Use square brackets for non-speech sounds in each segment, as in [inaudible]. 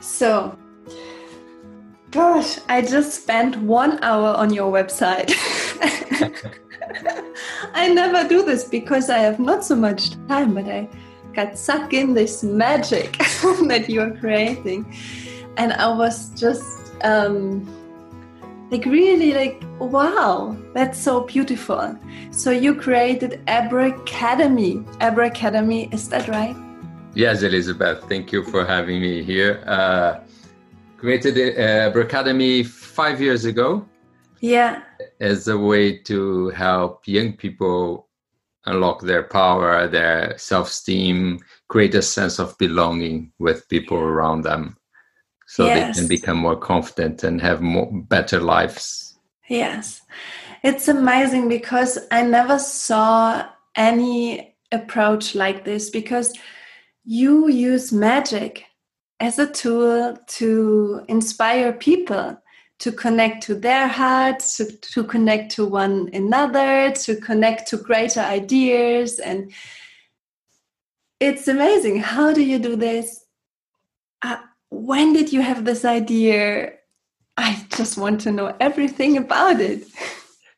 So, gosh, I just spent one hour on your website. [laughs] I never do this because I have not so much time, but I got sucked in this magic [laughs] that you are creating. And I was just um, like, really, like, wow, that's so beautiful. So, you created Abracademy. Abra Academy, is that right? Yes, Elizabeth. Thank you for having me here. Uh, created uh, Academy five years ago. Yeah. As a way to help young people unlock their power, their self-esteem, create a sense of belonging with people around them, so yes. they can become more confident and have more better lives. Yes, it's amazing because I never saw any approach like this because you use magic as a tool to inspire people to connect to their hearts, to, to connect to one another, to connect to greater ideas. And it's amazing. How do you do this? Uh, when did you have this idea? I just want to know everything about it.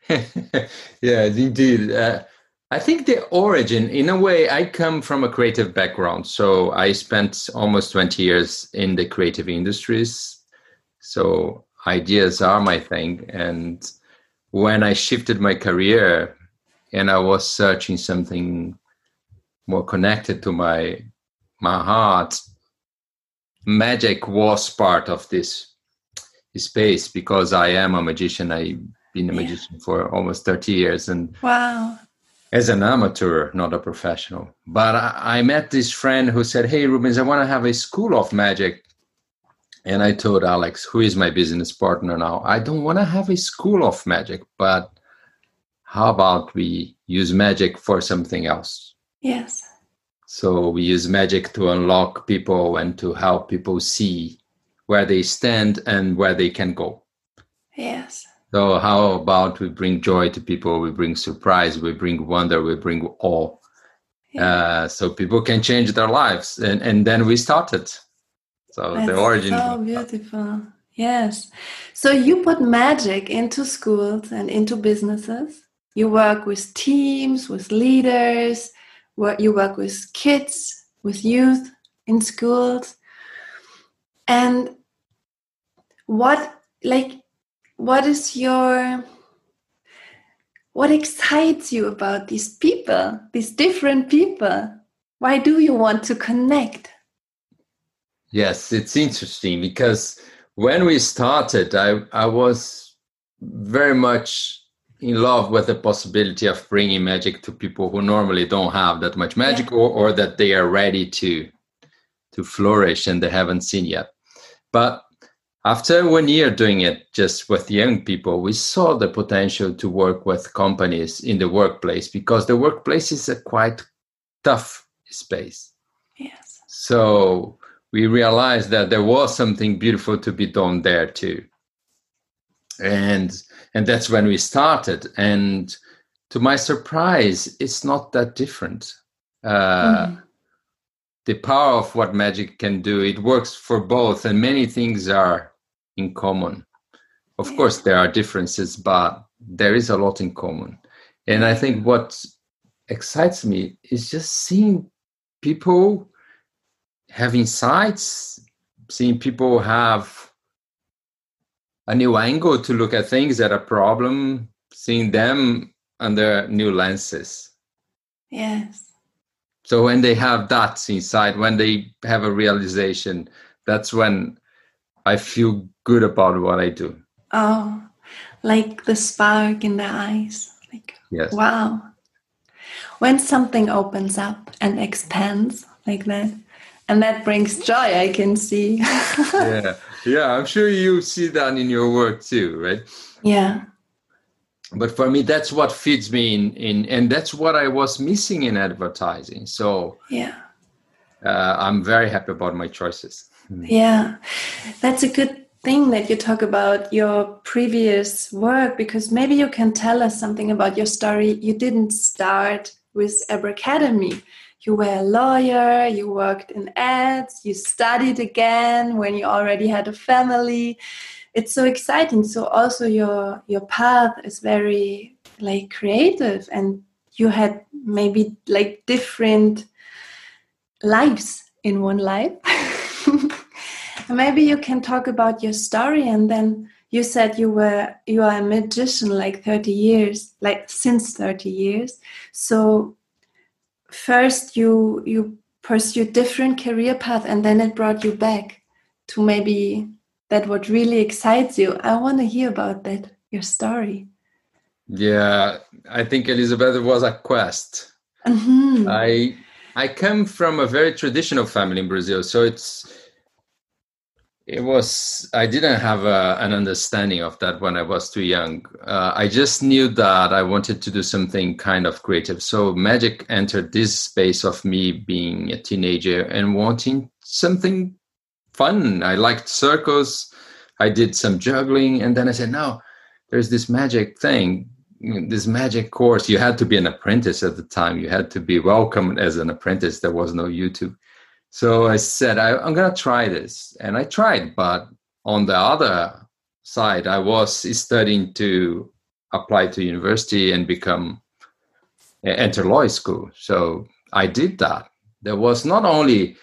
[laughs] yeah, indeed. Uh, I think the origin, in a way, I come from a creative background. So I spent almost 20 years in the creative industries. So ideas are my thing. And when I shifted my career and I was searching something more connected to my my heart, magic was part of this space because I am a magician. I've been a magician for almost 30 years. And wow as an amateur, not a professional. But I, I met this friend who said, Hey, Rubens, I want to have a school of magic. And I told Alex, who is my business partner now, I don't want to have a school of magic, but how about we use magic for something else? Yes. So we use magic to unlock people and to help people see where they stand and where they can go. Yes. So how about we bring joy to people? We bring surprise. We bring wonder. We bring awe. Yeah. Uh, so people can change their lives, and and then we started. So That's the origin. So beautiful. Yes. So you put magic into schools and into businesses. You work with teams, with leaders. What You work with kids, with youth in schools. And what, like, what is your what excites you about these people these different people? Why do you want to connect? Yes it's interesting because when we started i i was very much in love with the possibility of bringing magic to people who normally don't have that much magic yeah. or, or that they are ready to to flourish and they haven't seen yet. But after one year doing it just with young people, we saw the potential to work with companies in the workplace because the workplace is a quite tough space. Yes. So we realized that there was something beautiful to be done there too. And and that's when we started. And to my surprise, it's not that different. Uh, mm the power of what magic can do it works for both and many things are in common. Of course, there are differences, but there is a lot in common. And I think what excites me is just seeing people have insights, seeing people have a new angle to look at things at a problem, seeing them under new lenses. Yes. So when they have that inside, when they have a realization, that's when I feel good about what I do. Oh, like the spark in the eyes. Like, yes. wow. When something opens up and expands like that, and that brings joy, I can see. [laughs] yeah, yeah, I'm sure you see that in your work too, right? Yeah. But for me, that's what feeds me in, in and that's what I was missing in advertising. So yeah, uh, I'm very happy about my choices. Yeah, that's a good thing that you talk about your previous work because maybe you can tell us something about your story. You didn't start with Abracademy. you were a lawyer, you worked in ads, you studied again when you already had a family. It's so exciting. So also your your path is very like creative and you had maybe like different lives in one life. [laughs] maybe you can talk about your story and then you said you were you are a magician like 30 years like since 30 years. So first you you pursued different career path and then it brought you back to maybe that what really excites you. I want to hear about that your story. Yeah i think elizabeth was a quest. Mm-hmm. i i come from a very traditional family in brazil so it's it was i didn't have a, an understanding of that when i was too young. Uh, i just knew that i wanted to do something kind of creative. So magic entered this space of me being a teenager and wanting something fun. I liked circus i did some juggling and then i said no there's this magic thing this magic course. You had to be an apprentice at the time. You had to be welcomed as an apprentice. There was no youtube so I said, I, am going to try this. And I tried. But on the other side, I was studying to apply to university and become eh, enter law school. So I did that. There was not only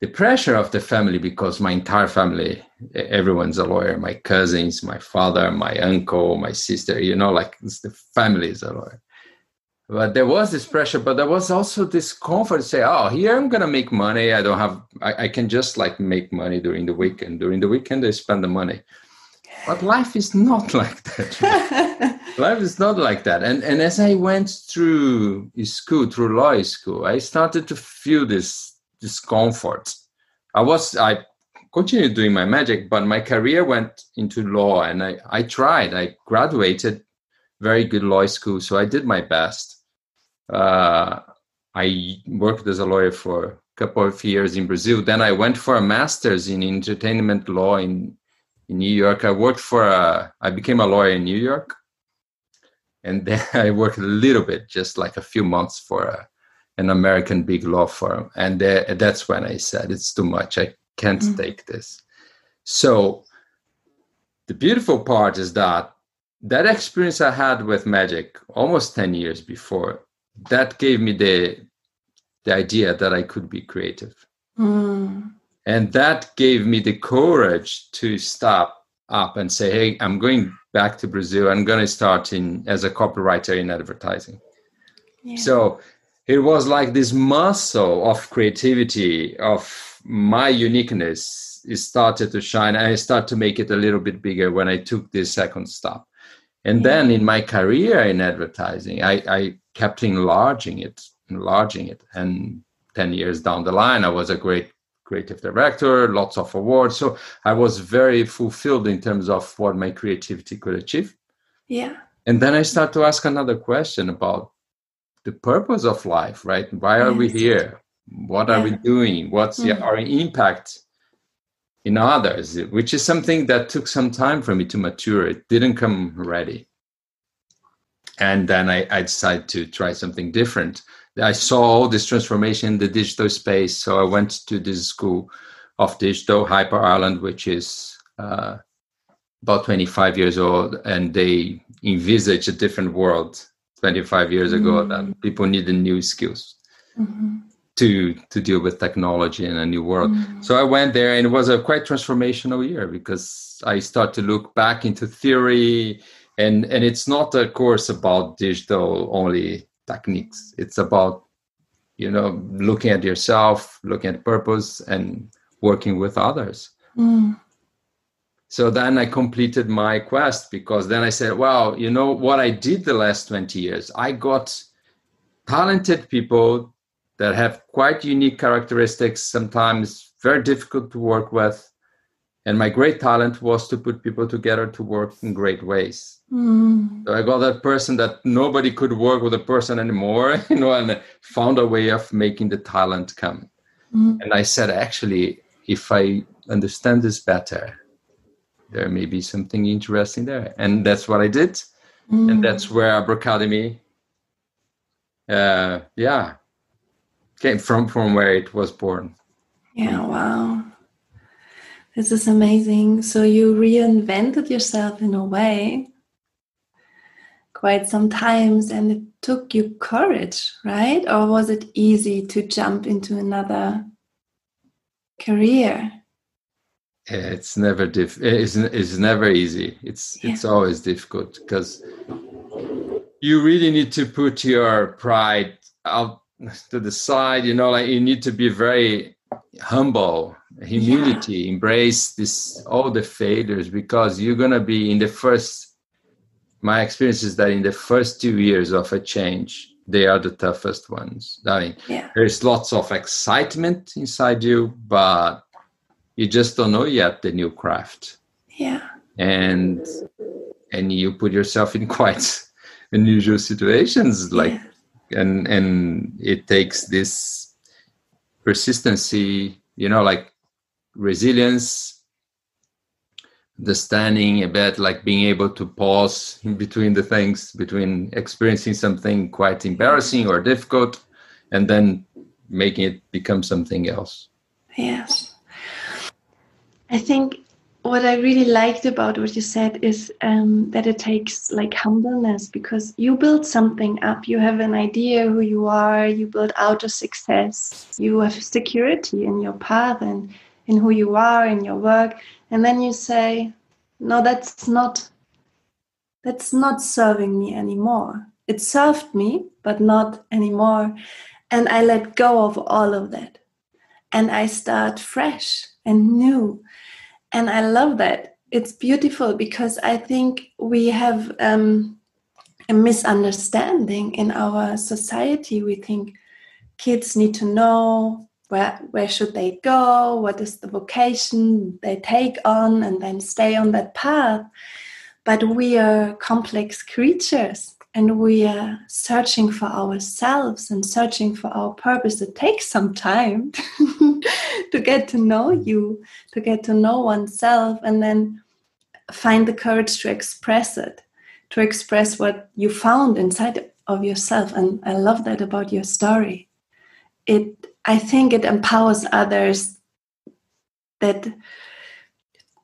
the pressure of the family because my entire family, everyone's a lawyer. My cousins, my father, my uncle, my sister. You know, like the family is a lawyer but there was this pressure but there was also this comfort to say oh here i'm gonna make money. I don't have I, I, can just like make money during the weekend. During the weekend i spend the money. But life is not [laughs] like that. [laughs] Life is not like that. And and as i went through school through law school i started to feel this discomfort. I was i continued doing my magic but my career went into law and i i tried. I graduated very good law school so i did my best uh, I worked as a lawyer for a couple of years in Brazil. Then I went for a master's in entertainment law in in New York. I worked for a. I became a lawyer in New York, and then [laughs] I worked a little bit, just like a few months for a, an American big law firm. And that's when I said it's too much. I can't mm-hmm. take this. So the beautiful part is that that experience I had with magic almost 10 years before that gave me the the idea that I could be creative. Mm. And that gave me the courage to stop up and say, hey, I'm going back to Brazil. I'm going to start in as a copywriter in advertising. Yeah. So it was like this muscle of creativity, of my uniqueness, it started to shine. I started to make it a little bit bigger when I took this second stop. And yeah. then in my career in advertising, I, I kept enlarging it, enlarging it. And 10 years down the line, I was a great creative director, lots of awards. So I was very fulfilled in terms of what my creativity could achieve. Yeah. And then I start to ask another question about the purpose of life, right? Why are yes. we here? What are yeah. we doing? What's mm-hmm. our impact in others? Which is something that took some time for me to mature. It didn't come ready and then I, I decided to try something different. I saw all this transformation in the digital space, so I went to this school of digital, Hyper Island, which is uh, about 25 years old, and they envisage a different world 25 years mm-hmm. ago that people needed new skills mm-hmm. to to deal with technology in a new world. Mm-hmm. So I went there, and it was a quite transformational year because I started to look back into theory and and it's not a course about digital only techniques. It's about you know looking at yourself looking at purpose and working with others. Mm. so then i completed my quest because then i said well you know what i did the last 20 years? I got talented people that have quite unique characteristics sometimes very difficult to work with and my great talent was to put people together to work in great ways mm. so i got that person that nobody could work with a person anymore [laughs] you know and found a way of making the talent come mm. and i said actually if i understand this better there may be something interesting there and that's what i did mm. and that's where abracademy uh, yeah came from from where it was born. Yeah, wow. This is amazing. So you reinvented yourself in a way quite some times and it took you courage, right? Or was it easy to jump into another career? It's never diff. It's, it's never easy. It's yeah. it's always difficult because you really need to put your pride out to the side. You know, like you need to be very humble, humility, yeah. embrace this all the failures because you're gonna be in the first my experience is that in the first two years of a change, they are the toughest ones. I mean, yeah. there's lots of excitement inside you, but you just don't know yet the new craft. Yeah. And and you put yourself in [laughs] quite unusual situations, like yeah. and and it takes this persistency, you know, like resilience understanding a bit like being able to pause in between the things between experiencing something quite embarrassing or difficult and then making it become something else. Yes. I think what i really liked about what you said is um, that it takes like humbleness because you build something up. You have an idea who you are. You build out of success. You have security in your path and in who you are in your work. And then you say no that's not that's not serving me anymore. It served me but not anymore. And i let go of all of that. And i start fresh and new and i love that. It's beautiful because i think we have um, a misunderstanding in our society. We think kids need to know where where should they go what is the vocation they take on and then stay on that path. But we are complex creatures and we are searching for ourselves and searching for our purpose. It takes some time [laughs] to get to know you to get to know oneself and then find the courage to express it to express what you found inside of yourself. And i love that about your story. It I think it empowers others that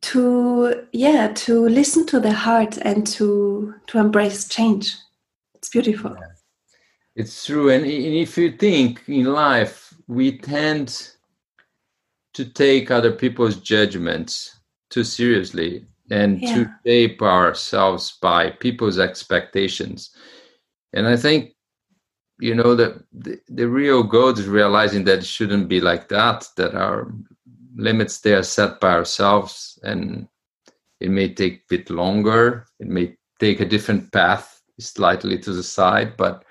to yeah to listen to their heart and to to embrace change. It's beautiful. Yeah. It's true, and if you think in life, we tend to take other people's judgments too seriously and yeah. to shape ourselves by people's expectations. And I think you know the, the, the real goal is realizing that it shouldn't be like that that our limits they are set by ourselves and it may take a bit longer it may take a different path slightly to the side but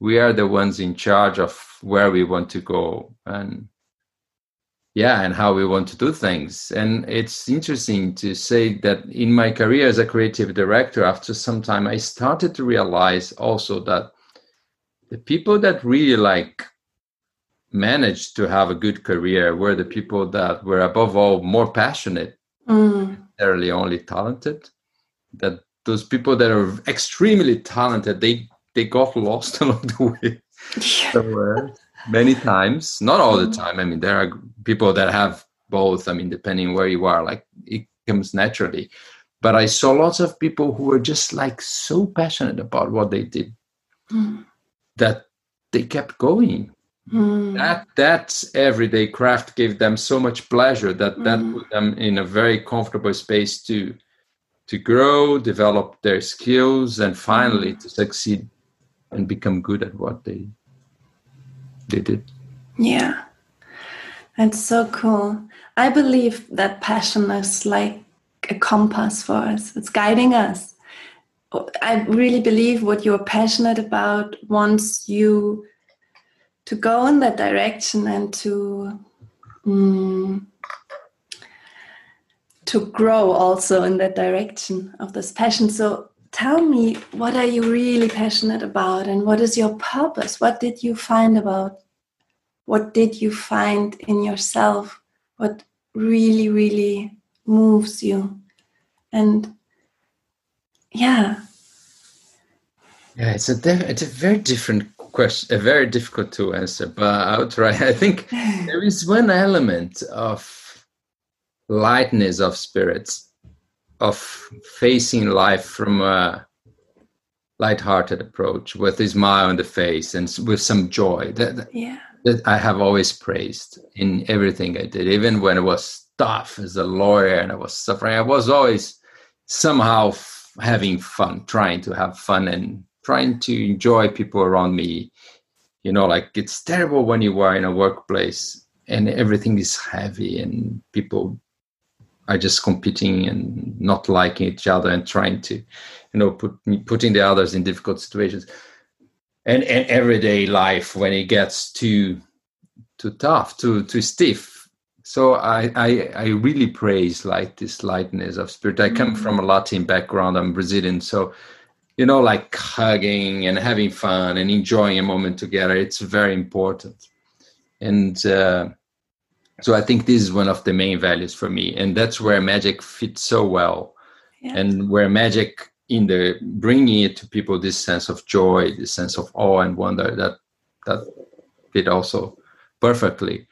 we are the ones in charge of where we want to go and yeah and how we want to do things and it's interesting to say that in my career as a creative director after some time i started to realize also that the people that really like managed to have a good career were the people that were above all more passionate mm. necessarily only talented that those people that are extremely talented they they got lost [laughs] along the way somewhere many times not all the mm. time i mean there are people that have both i mean depending where you are like it comes naturally but i saw lots of people who were just like so passionate about what they did mm that they kept going. Mm. That that everyday craft gave them so much pleasure that mm. that put them in a very comfortable space to to grow, develop their skills, and finally mm. to succeed and become good at what they they did. Yeah, that's so cool. I believe that passion is like a compass for us. It's guiding us. I really believe what you're passionate about wants you to go in that direction and to um, to grow also in that direction of this passion. So tell me, what are you really passionate about, and what is your purpose? What did you find about? What did you find in yourself? What really, really moves you? And yeah yeah it's a it's a very different question, a very difficult to answer, but I'll try. I think [laughs] there is one element of lightness of spirits, of facing life from a light-hearted approach with a smile on the face and with some joy. That, yeah. that I have always praised in everything I did, even when it was tough as a lawyer and I was suffering. I was always somehow f- having fun, trying to have fun and trying to enjoy people around me. You know, like it's terrible when you are in a workplace and everything is heavy and people are just competing and not liking each other and trying to, you know, put putting the others in difficult situations. And and everyday life when it gets too too tough, too too stiff. So I I, I really praise like this lightness of spirit. I come mm-hmm. from a Latin background. I'm Brazilian, so you know, like hugging and having fun and enjoying a moment together. It's very important. And uh, so I think this is one of the main values for me. And that's where magic fits so well. Yeah. And where magic in the bringing it to people, this sense of joy, this sense of awe and wonder that, that fit also perfectly.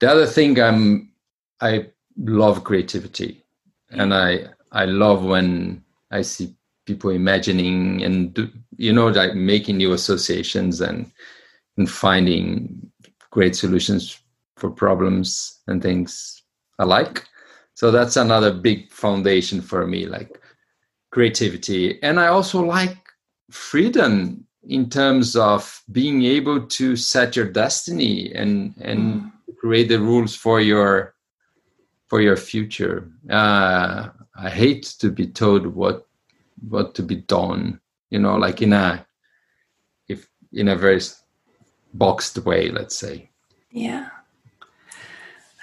The other thing I'm, I love creativity and I, I love when I see people imagining and do, you know like making new associations and and finding great solutions for problems and things alike. So that's another big foundation for me like creativity. And i also like freedom in terms of being able to set your destiny and and mm. create the rules for your for your future. Uh, i hate to be told what what to be done you know like in a if in a very boxed way let's say. Yeah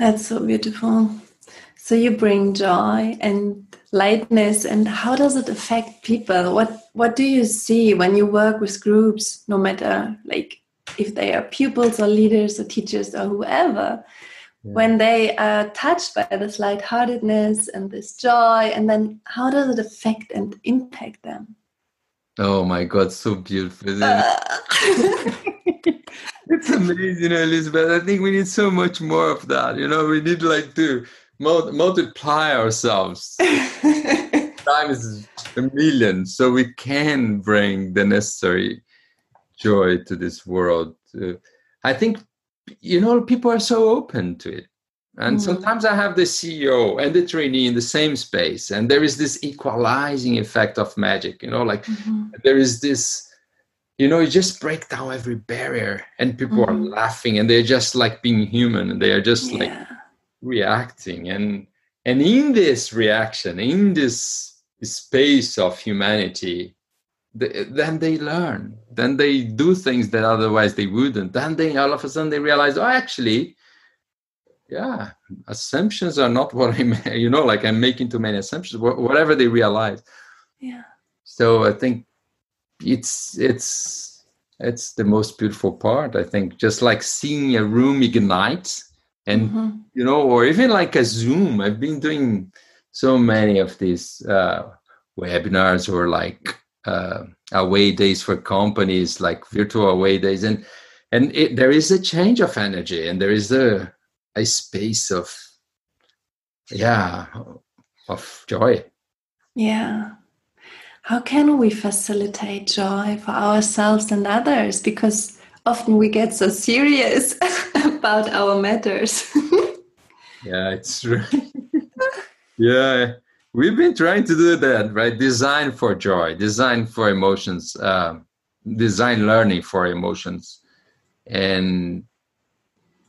that's so beautiful so you bring joy and lightness and how does it affect people what what do you see when you work with groups no matter like if they are pupils or leaders or teachers or whoever yeah. when they are touched by this lightheartedness and this joy and then how does it affect and impact them oh my god so beautiful uh. [laughs] [laughs] it's amazing elizabeth. I think we need so much more of that you know? We need like to multiply ourselves. [laughs] Time is a million so we can bring the necessary joy to this world. I think you know people are so open to it. And mm. sometimes i have the ceo and the trainee in the same space and there is this equalizing effect of magic you know? Like mm-hmm. there is this you know you just break down every barrier and people mm-hmm. are laughing and they're just like being human. And they are just yeah. like reacting. And and in this reaction in this space of humanity then they learn. Then they do things that otherwise they wouldn't. Then they all of a sudden they realize oh actually yeah assumptions are not what i'm [laughs] you know like i'm making too many assumptions whatever they realize. Yeah. So i think it's it's it's the most beautiful part i think. Just like seeing a room ignite and mm-hmm. you know or even like a zoom. I've been doing so many of these uh webinars or like uh, away days for companies like virtual away days. And and it, there is a change of energy and there is a a space of yeah of joy. Yeah how can we facilitate joy for ourselves and others? Because often we get so serious [laughs] about our matters. [laughs] Yeah it's true. [laughs] Yeah we've been trying to do that right? Design for joy design for emotions uh, design learning for emotions. And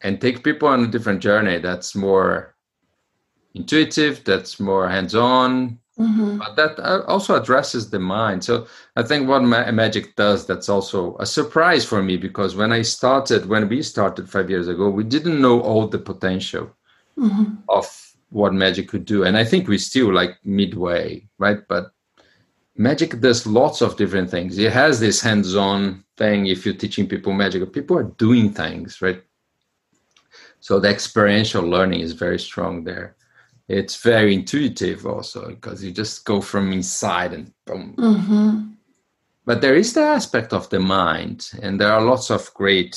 and take people on a different journey that's more intuitive that's more hands-on mm-hmm. but that uh, also addresses the mind. So i think what ma- magic does that's also a surprise for me because when i started when we started five years ago we didn't know all the potential mm-hmm. of what magic could do. And i think we're still like midway right? But magic does lots of different things. It has this hands-on thing if you're teaching people magic. People are doing things right? So the experiential learning is very strong there it's very intuitive also because you just go from inside and boom mm-hmm. but there is the aspect of the mind, and there are lots of great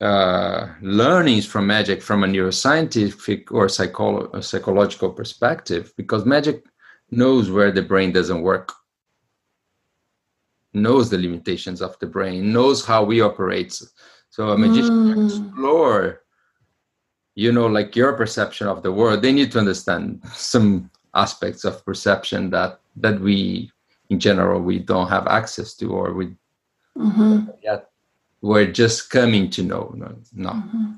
uh, learnings from magic from a neuroscientific or psycholo- psychological perspective, because magic knows where the brain doesn't work, knows the limitations of the brain, knows how we operate. So a magician mm. explore, you know, like your perception of the world. They need to understand some aspects of perception that that we in general we don't have access to or we mm-hmm. yet we're just coming to know no, no. Mm-hmm.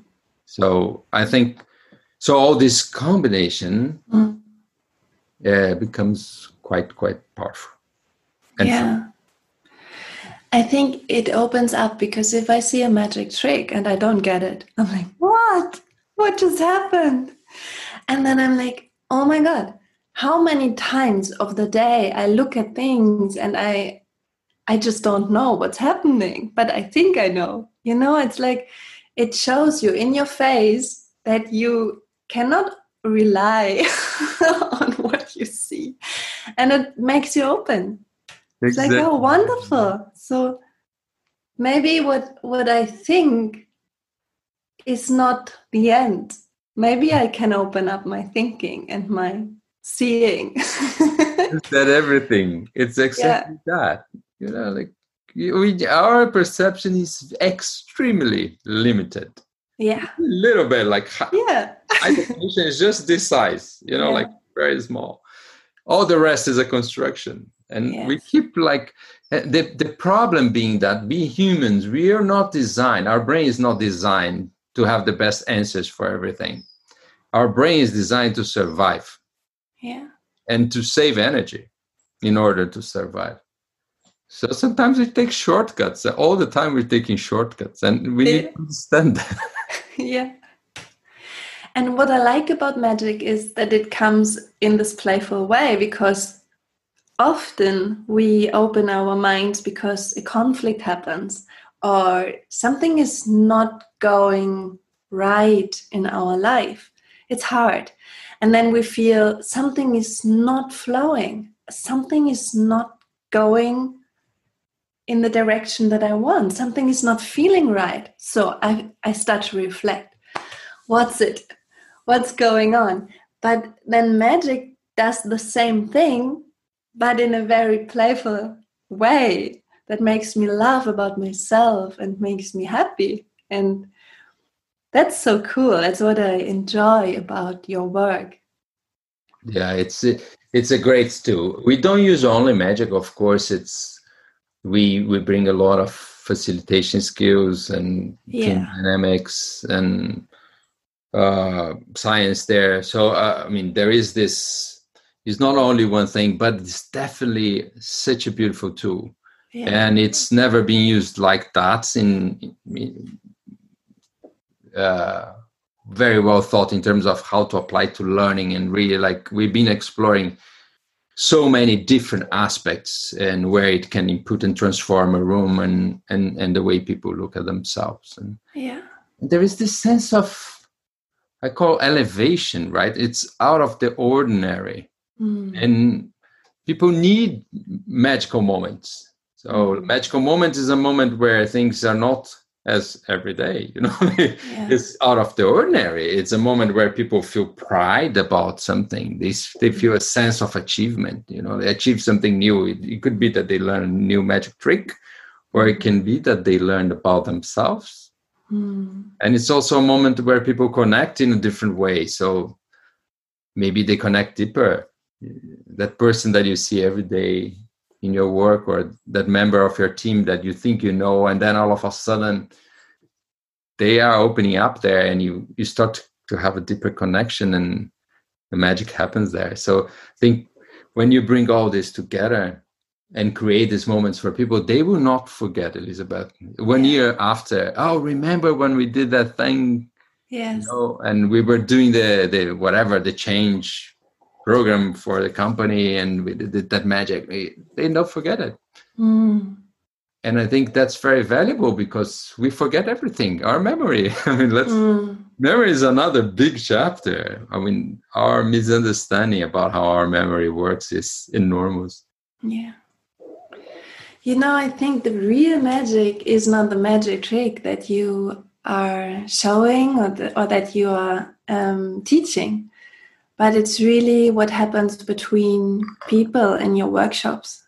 so i think so all this combination mm. uh, becomes quite quite powerful and yeah I think it opens up because if I see a magic trick and I don't get it, I'm like, what? What just happened? And then I'm like, oh my God, how many times of the day I look at things and I I just don't know what's happening, but I think I know. You know, it's like it shows you in your face that you cannot rely [laughs] on what you see. And it makes you open. Exactly. It's like, oh wonderful. So maybe what what I think is not the end. Maybe I can open up my thinking and my seeing. [laughs] is that everything? It's exactly yeah. that. You know, like we, our perception is extremely limited. Yeah. A little bit like yeah. definition is just this size, you know, yeah. like very small. All the rest is a construction. And yes. we keep like eh, the, the problem being that we humans, we are not designed, our brain is not designed to have the best answers for everything. Our brain is designed to survive yeah. and to save energy in order to survive. So sometimes we take shortcuts. All the time we're taking shortcuts and we need to understand that. [laughs] [laughs] Yeah. And what i like about magic is that it comes in this playful way because often we open our minds because a conflict happens or something is not going right in our life it's hard. And then we feel something is not flowing something is not going in the direction that i want something is not feeling right. So i i start to reflect what's it what's going on? But then magic does the same thing but in a very playful way that makes me laugh about myself and makes me happy and that's so cool. That's what I enjoy about your work. Yeah, it's it's a great tool. We don't use only magic, of course. It's we we bring a lot of facilitation skills and yeah. dynamics and uh, science there. So uh, I mean, there is this. It's not only one thing, but it's definitely such a beautiful tool. Yeah. And it's never been used like that in, in uh, very well thought in terms of how to apply to learning and really like we've been exploring so many different aspects and where it can input and transform a room and and and the way people look at themselves. And yeah. there is this sense of i call elevation right? It's out of the ordinary. Mm. and people need magical moments so magical moment is a moment where things are not as every day you know [laughs] yeah. it's out of the ordinary. It's a moment where people feel pride about something. They, they feel a sense of achievement you know they achieve something new. It, it could be that they learn a new magic trick or it can be that they learned about themselves. Mm. and it's also a moment where people connect in a different way. So maybe they connect deeper. That person that you see every day in your work or that member of your team that you think you know and then all of a sudden they are opening up there and you you start to have a deeper connection and the magic happens there. So i think when you bring all this together and create these moments for people they will not forget elizabeth. One year after oh remember when we did that thing? Yes. You know, and we were doing the the whatever the change program for the company and we did that magic. They, don't forget it. Mm. and i think that's very valuable because we forget everything our memory. [laughs] I mean let's mm. memory is another big chapter. I mean our misunderstanding about how our memory works is enormous. Yeah. You know, I think the real magic is not the magic trick that you are showing or, the, or that you are um, teaching, but it's really what happens between people in your workshops.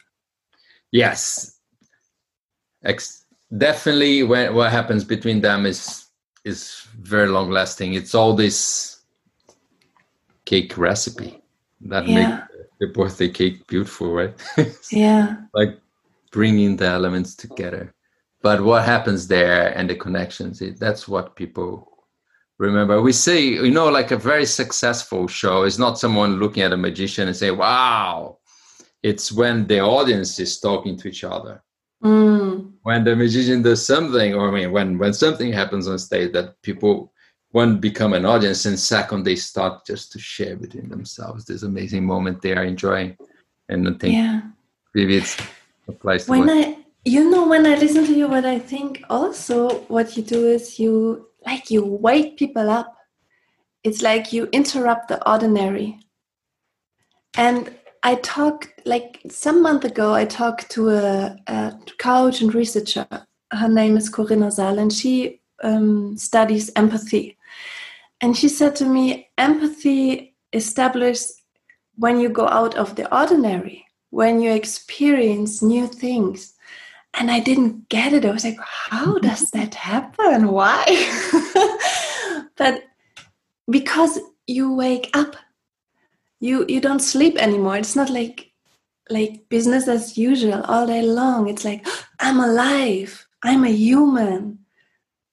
Yes, Ex- definitely. When, what happens between them is is very long lasting. It's all this cake recipe that yeah. makes the birthday cake beautiful, right? [laughs] yeah. Like bringing the elements together. But what happens there and the connections, it, that's what people remember. We say, you know, like a very successful show is not someone looking at a magician and say, wow. It's when the audience is talking to each other. Mm. When the magician does something, or I mean, when when something happens on stage that people one become an audience, and second they start just to share between themselves this amazing moment they are enjoying, and I think yeah. maybe it's applies when I you know when I listen to you, what I think also what you do is you like you wake people up. It's like you interrupt the ordinary. And I talked like some month ago. I talked to a, a coach and researcher. Her name is Corinna Zahl, and she um, studies empathy. And she said to me, empathy established when you go out of the ordinary, when you experience new things. And I didn't get it. I was like, how [laughs] does that happen? Why? [laughs] but because you wake up you you don't sleep anymore it's not like like business as usual all day long it's like [gasps] i'm alive i'm a human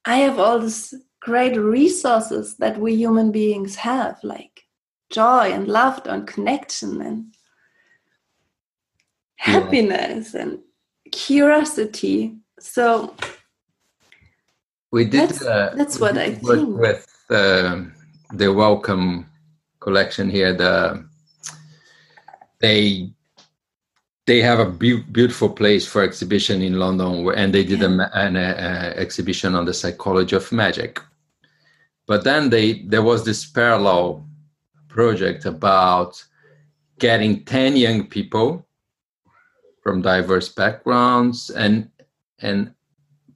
i have all these great resources that we human beings have like joy and laughter and connection and happiness yeah. and curiosity so we did that's, uh, that's what i think with uh, the Wellcome Collection here. The they they have a be- beautiful place for exhibition in London, and they did yeah. a, an a, a exhibition on the psychology of magic. But then they there was this parallel project about getting 10 young people from diverse backgrounds and and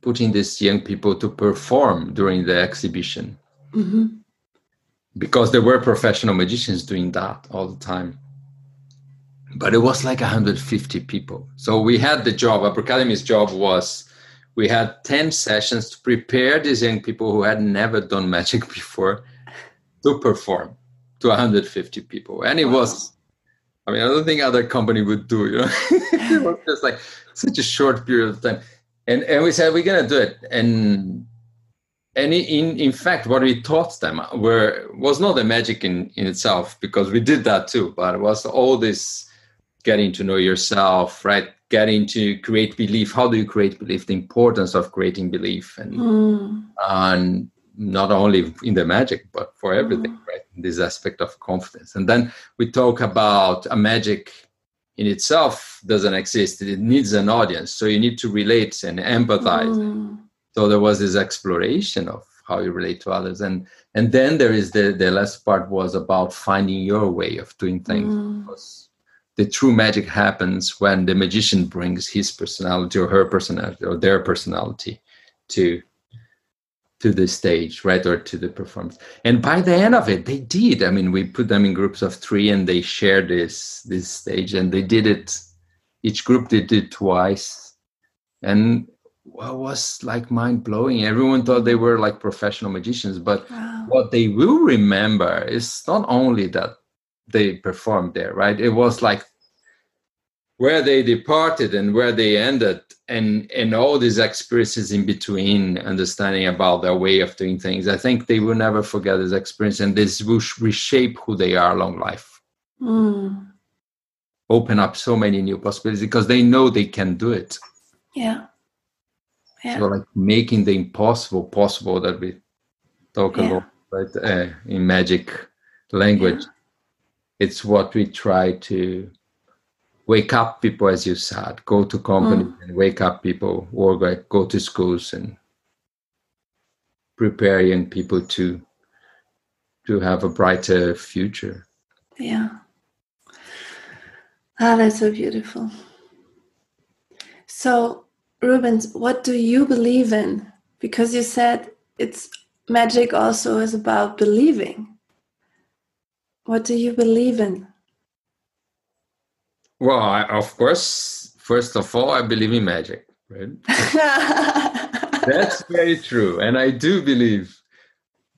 putting these young people to perform during the exhibition. Mm-hmm. Because there were professional magicians doing that all the time. But it was like 150 people. So we had the job Abracademy's job was we had 10 sessions to prepare these young people who had never done magic [laughs] before to perform to 150 people. And it wow. was i mean i don't think other company would do you know? [laughs] It was just like such a short period of time. And and we said we're gonna do it. And and in in fact what we taught them were was not the magic in in itself because we did that too but it was all this getting to know yourself right? Getting to create belief. How do you create belief? The importance of creating belief and mm. and not only in the magic but for everything mm. right this aspect of confidence. And then we talk about a magic in itself doesn't exist. It needs an audience. So you need to relate and empathize. Mm. So there was this exploration of how you relate to others. And and then there is the the last part was about finding your way of doing things. Mm. because the true magic happens when the magician brings his personality or her personality or their personality to to the stage right or to the performance and by the end of it they did i mean we put them in groups of three and they shared this this stage and they did it each group did it twice and well, was like mind blowing. Everyone thought they were like professional magicians, but wow. what they will remember is not only that they performed there, right? It was like where they departed and where they ended, and and all these experiences in between, understanding about their way of doing things. I think they will never forget this experience, and this will reshape who they are along life. Mm. Open up so many new possibilities because they know they can do it. Yeah yeah. so like making the impossible possible that we talk yeah. about right uh, in magic language yeah. it's what we try to wake up people as you said go to companies mm. and wake up people or go to schools and prepare young people to to have a brighter future yeah ah that's so beautiful So, Rubens, what do you believe in? Because you said it's magic also is about believing. What do you believe in? Well, I, of course, first of all, I believe in magic, right? [laughs] That's very true. And I do believe.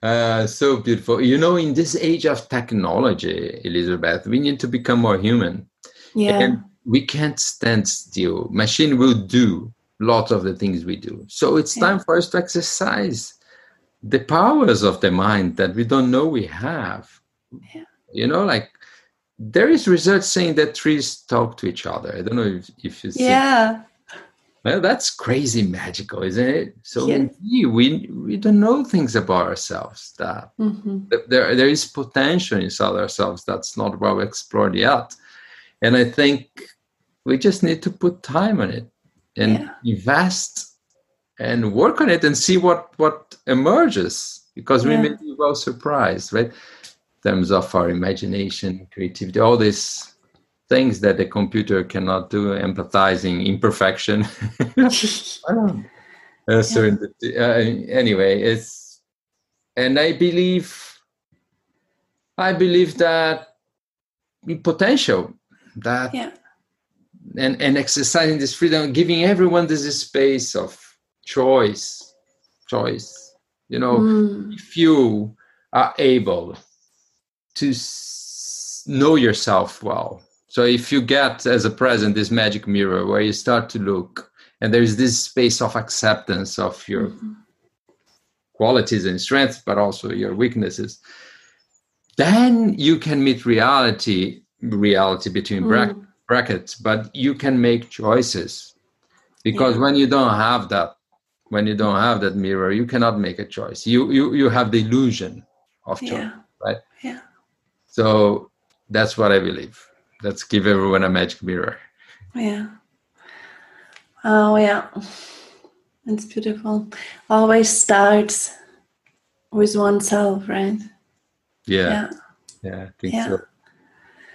Uh, so beautiful. You know, in this age of technology, Elizabeth, we need to become more human. Yeah. And we can't stand still. Machine will do lots of the things we do. So it's time for us to exercise the powers of the mind that we don't know we have. Yeah. You know, like there is research saying that trees talk to each other. I don't know if, if you see. Yeah. Well, that's crazy magical, isn't it? So Yeah. we, we we don't know things about ourselves that Mhm. that there there is potential inside ourselves that's not well explored yet. And I think we just need to put time on it and Yeah. invest and work on it and see what what emerges because we may be well surprised, right? Terms of our imagination, creativity, all these things that the computer cannot do, empathizing, imperfection. [laughs] uh, serendipity. Uh, anyway, it's and I believe I believe that in potential that Yeah. and and exercising this freedom, giving everyone this space of choice, choice. You know, Mm. if you are able to s- know yourself well. So if you get as a present this magic mirror where you start to look and there's this space of acceptance of your Mhm. qualities and strengths, but also your weaknesses, then you can meet reality, reality between Mm. brackets, but you can make choices. Because Yeah. when you don't have that, when you don't have that mirror, you cannot make a choice. You you you have the illusion of choice, Yeah. right? So that's what I believe. Let's give everyone a magic mirror. Oh, yeah. Oh, yeah. It's beautiful. Always starts with oneself, right? Yeah. Yeah. Yeah, I think Yeah. so.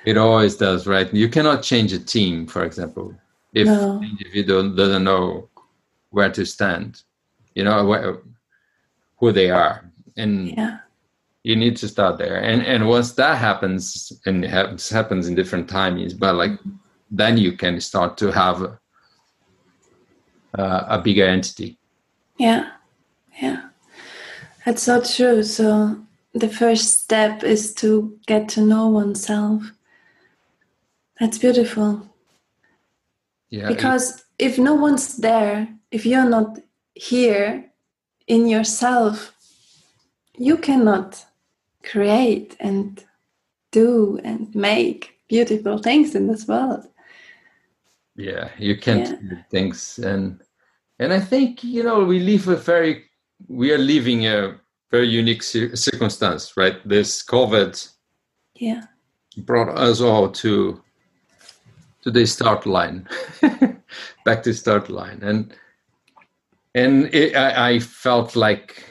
It always does, right? You cannot change a team, for example, if No. the individual doesn't know where to stand, you know, where, who they are. And Yeah. You need to start there. And and once that happens, and it happens, happens in different timings, but like then you can start to have uh, a bigger entity. Yeah. Yeah. That's so true. So the first step is to get to know oneself. That's beautiful. Yeah. Because if no one's there, if you're not here in yourself, you cannot create and do and make beautiful things in this world. yeah you can't Yeah. do things and and i think you know we live a very we are living a very unique circumstance right this covid Yeah. brought us all to to the start line [laughs] back to start line and and it, I, I felt like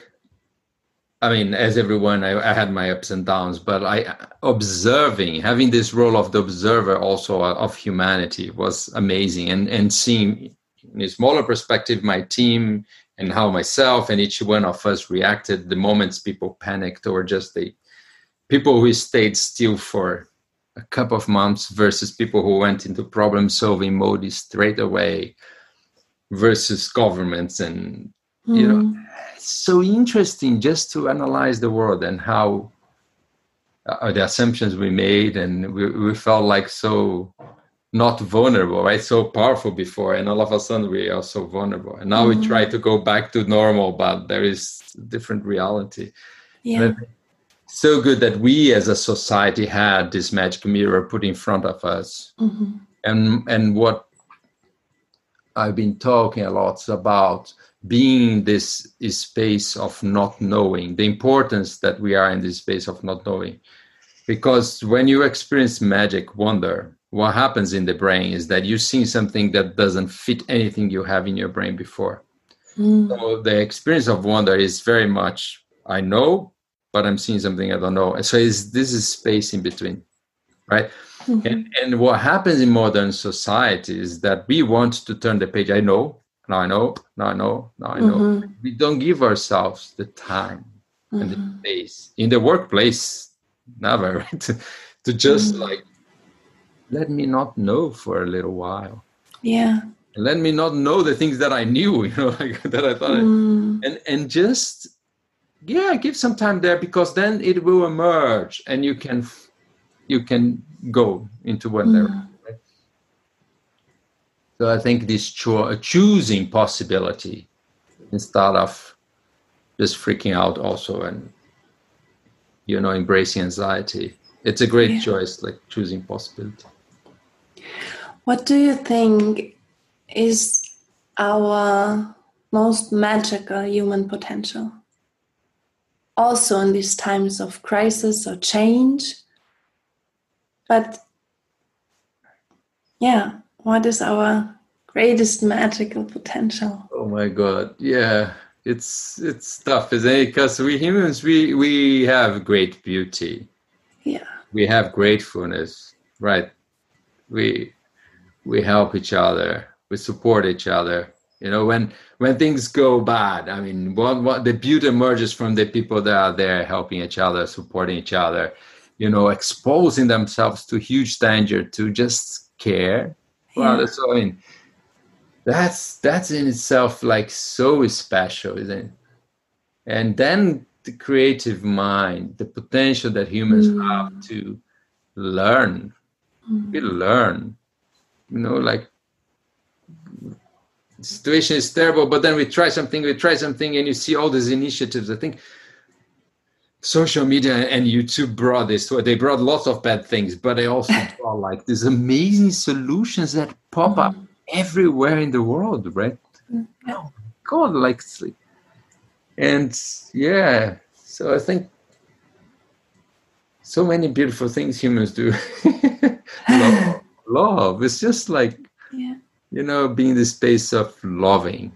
i mean as everyone I, I had my ups and downs but i observing having this role of the observer also uh, of humanity was amazing. And and seeing in a smaller perspective my team and how myself and each one of us reacted the moments people panicked or just the people who stayed still for a couple of months versus people who went into problem solving mode straight away versus governments and you know Mm. it's so interesting just to analyze the world and how uh, the assumptions we made and we, we felt like so not vulnerable right so powerful before and all of a sudden we are so vulnerable and now Mhm. we try to go back to normal but there is different reality Yeah. so good that we as a society had this magic mirror put in front of us Mhm. and and what I've been talking a lot about being this space of not knowing, the importance that we are in this space of not knowing. Because when you experience magic, wonder, what happens in the brain is that you see something that doesn't fit anything you have in your brain before. Mm. So the experience of wonder is very much I know, but I'm seeing something I don't know. And So is this is space in between. right? Mm-hmm. And, and what happens in modern society is that we want to turn the page. I know, now I know, now I know, now I know. Mm-hmm. We don't give ourselves the time mm-hmm. and the mm-hmm. space. In the workplace, never, [laughs] right? to just mm-hmm. like, let me not know for a little while. Yeah. let me not know the things that I knew, [laughs] you know, like that I thought. Mm. and, and just, yeah, give some time there because then it will emerge and you can you can go into one mm. So I think this cho- choosing possibility instead of just freaking out also and you know embracing anxiety. It's a great yeah. choice, like choosing possibility. What do you think is our most magical human potential? Also, in these times of crisis or change, but yeah, what is our greatest magical potential? Oh my god, yeah. It's it's tough, isn't it? Because we humans we we have great beauty. Yeah. We have gratefulness, right? We we help each other, we support each other. You know, when when things go bad, I mean, what what the beauty emerges from the people that are there helping each other, supporting each other you know, exposing themselves to huge danger to just care yeah. others. So I mean, that's that's in itself like so special, isn't it? And then the creative mind, the potential that humans mm. have to learn, mm. we learn, you know, like situation is terrible, but then we try something, we try something, and you see all these initiatives. I think social media and YouTube brought this. They brought lots of bad things, but they also [laughs] brought like these amazing solutions that pop mm-hmm. up everywhere in the world, right? Mm-hmm. Oh God, like, and yeah. So I think so many beautiful things humans do. [laughs] love, love. It's just like yeah. you know, being the space of loving,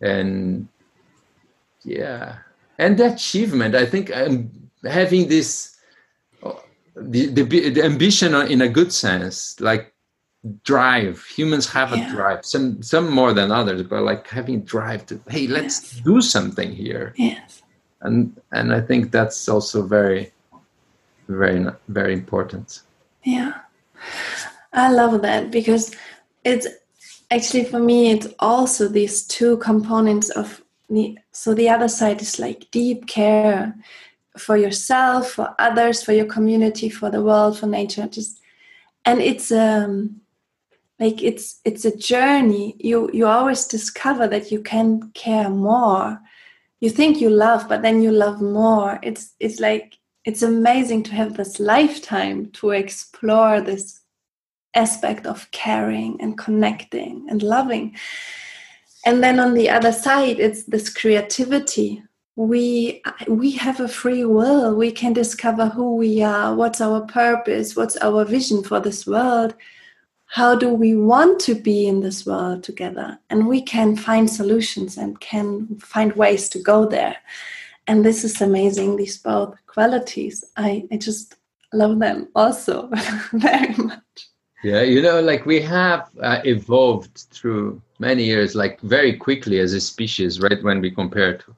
and yeah and the achievement i think um, having this uh, the, the, the ambition in a good sense like drive humans have yeah. a drive some some more than others but like having drive to hey let's yes. do something here yes and and i think that's also very very very important yeah i love that because it's actually for me it's also these two components of so the other side is like deep care for yourself for others for your community for the world for nature. Just and it's um like it's it's a journey. You you always discover that you can care more. You think you love but then you love more. It's it's like it's amazing to have this lifetime to explore this aspect of caring and connecting and loving and then on the other side it's this creativity. We we have a free will. We can discover who we are what's our purpose what's our vision for this world. How do we want to be in this world together? And we can find solutions and can find ways to go there. And this is amazing these both qualities. I i just love them also [laughs] very much. Yeah, you know, like we have uh, evolved through many years, like very quickly as a species, right? When we compare to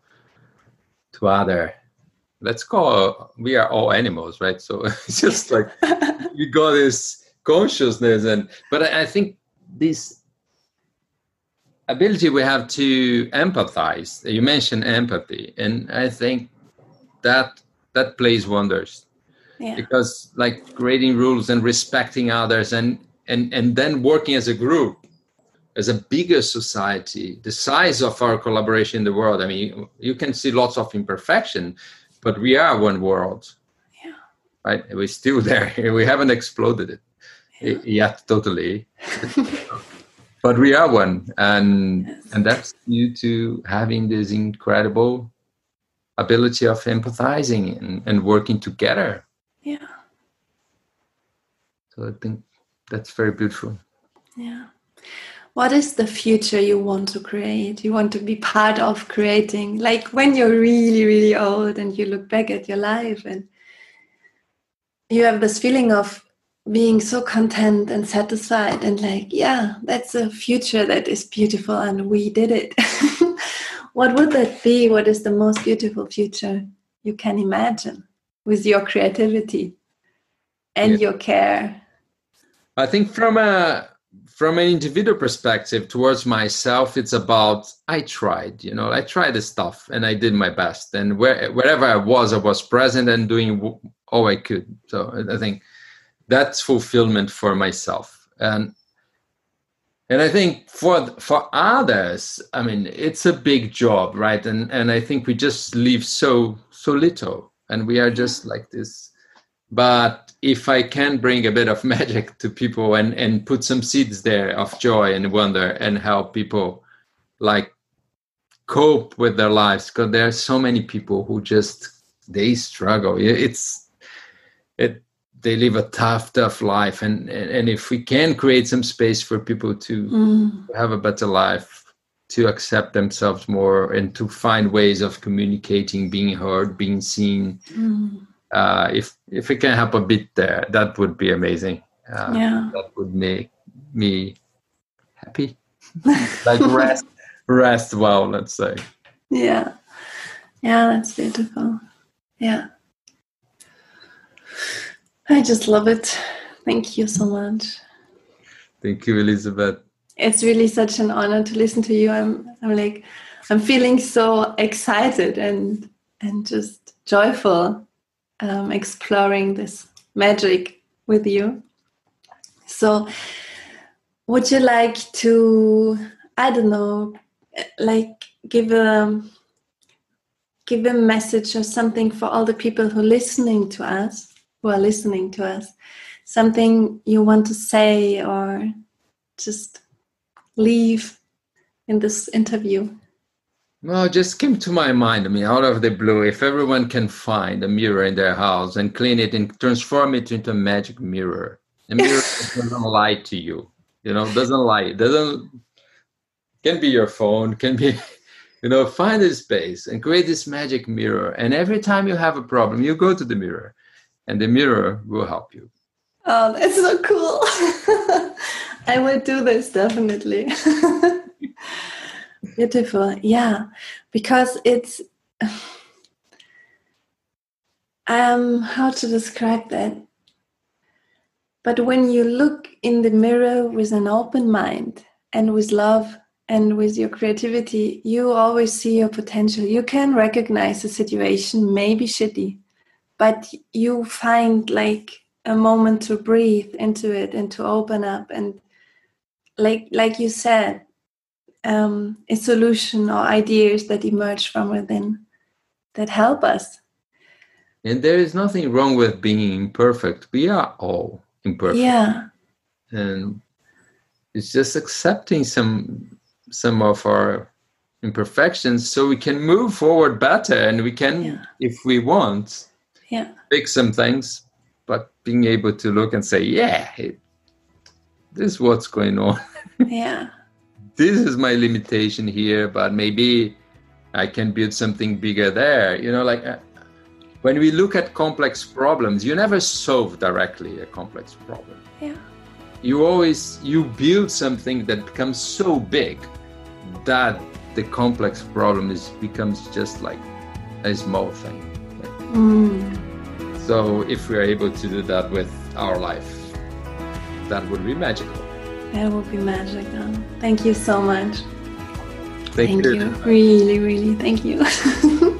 to other, let's call we are all animals, right? So [laughs] it's just like [laughs] we got this consciousness, and but I, I think this ability we have to empathize. You mentioned empathy, and I think that that plays wonders yeah. because like creating rules and respecting others and and and then working as a group as a bigger society the size of our collaboration in the world i mean you can see lots of imperfection but we are one world yeah. right we're still there [laughs] we haven't exploded it yeah. yet totally [laughs] but we are one and yes. and that's due to having this incredible ability of empathizing and, and working together yeah. So I think that's very beautiful. Yeah. What is the future you want to create? You want to be part of creating? Like when you're really, really old and you look back at your life and you have this feeling of being so content and satisfied and like yeah that's a future that is beautiful and we did it [laughs] what would that be what is the most beautiful future you can imagine with your creativity and yeah. your care i think from a from an individual perspective towards myself it's about i tried you know i tried this stuff and i did my best. And where, wherever i was i was present and doing all i could. So i think that's fulfillment for myself. And and i think for for others i mean it's a big job right? And and i think we just live so so little and we are just like this. But if i can bring a bit of [laughs] magic to people and and put some seeds there of joy and wonder and help people like cope with their lives because there are so many people who just they struggle it's it they live a tough tough life and and if we can create some space for people to mm. have a better life to accept themselves more and to find ways of communicating being heard being seen mm. Uh, if if we can help a bit there that would be amazing uh, yeah that would make me happy [laughs] like rest rest well let's say yeah yeah that's beautiful yeah I just love it. Thank you so much. Thank you, Elizabeth. It's really such an honor to listen to you. I'm I'm like I'm feeling so excited and and just joyful um, exploring this magic with you. So would you like to I don't know like give a give a message or something for all the people who are listening to us who are listening to us something you want to say or just leave in this interview? Well, just came to my mind. I mean, out of the blue, if everyone can find a mirror in their house and clean it and transform it into a magic mirror, a [laughs] mirror doesn't lie to you. You know, doesn't lie. Doesn't can be your phone, can be, [laughs] you know, find a space and create this magic mirror. And every time you have a problem, you go to the mirror and the mirror will help you. Oh, that's so cool. [laughs] I will do this definitely. Beautiful. Yeah, because it's um how to describe that? But when you look in the mirror with an open mind and with love and with your creativity, you always see your potential. You can recognize a situation may be shitty, but you find like a moment to breathe into it and to open up and like like you said um, a solution or ideas that emerge from within that help us. And there is nothing wrong with being imperfect. We are all imperfect. Yeah. And it's just accepting some some of our imperfections so we can move forward better and we can yeah. if we want yeah. fix some things. But being able to look and say yeah it, this is what's going on. [laughs] Yeah this is my limitation here but maybe i can build something bigger there you know like uh, when we look at complex problems you never solve directly a complex problem yeah you always you build something that becomes so big that the complex problem is becomes just like a small thing Mm. So if we are able to do that with our life, that would be magical. That would be magical. Thank you so much. Thank, thank you. you. Really, really, thank you. [laughs]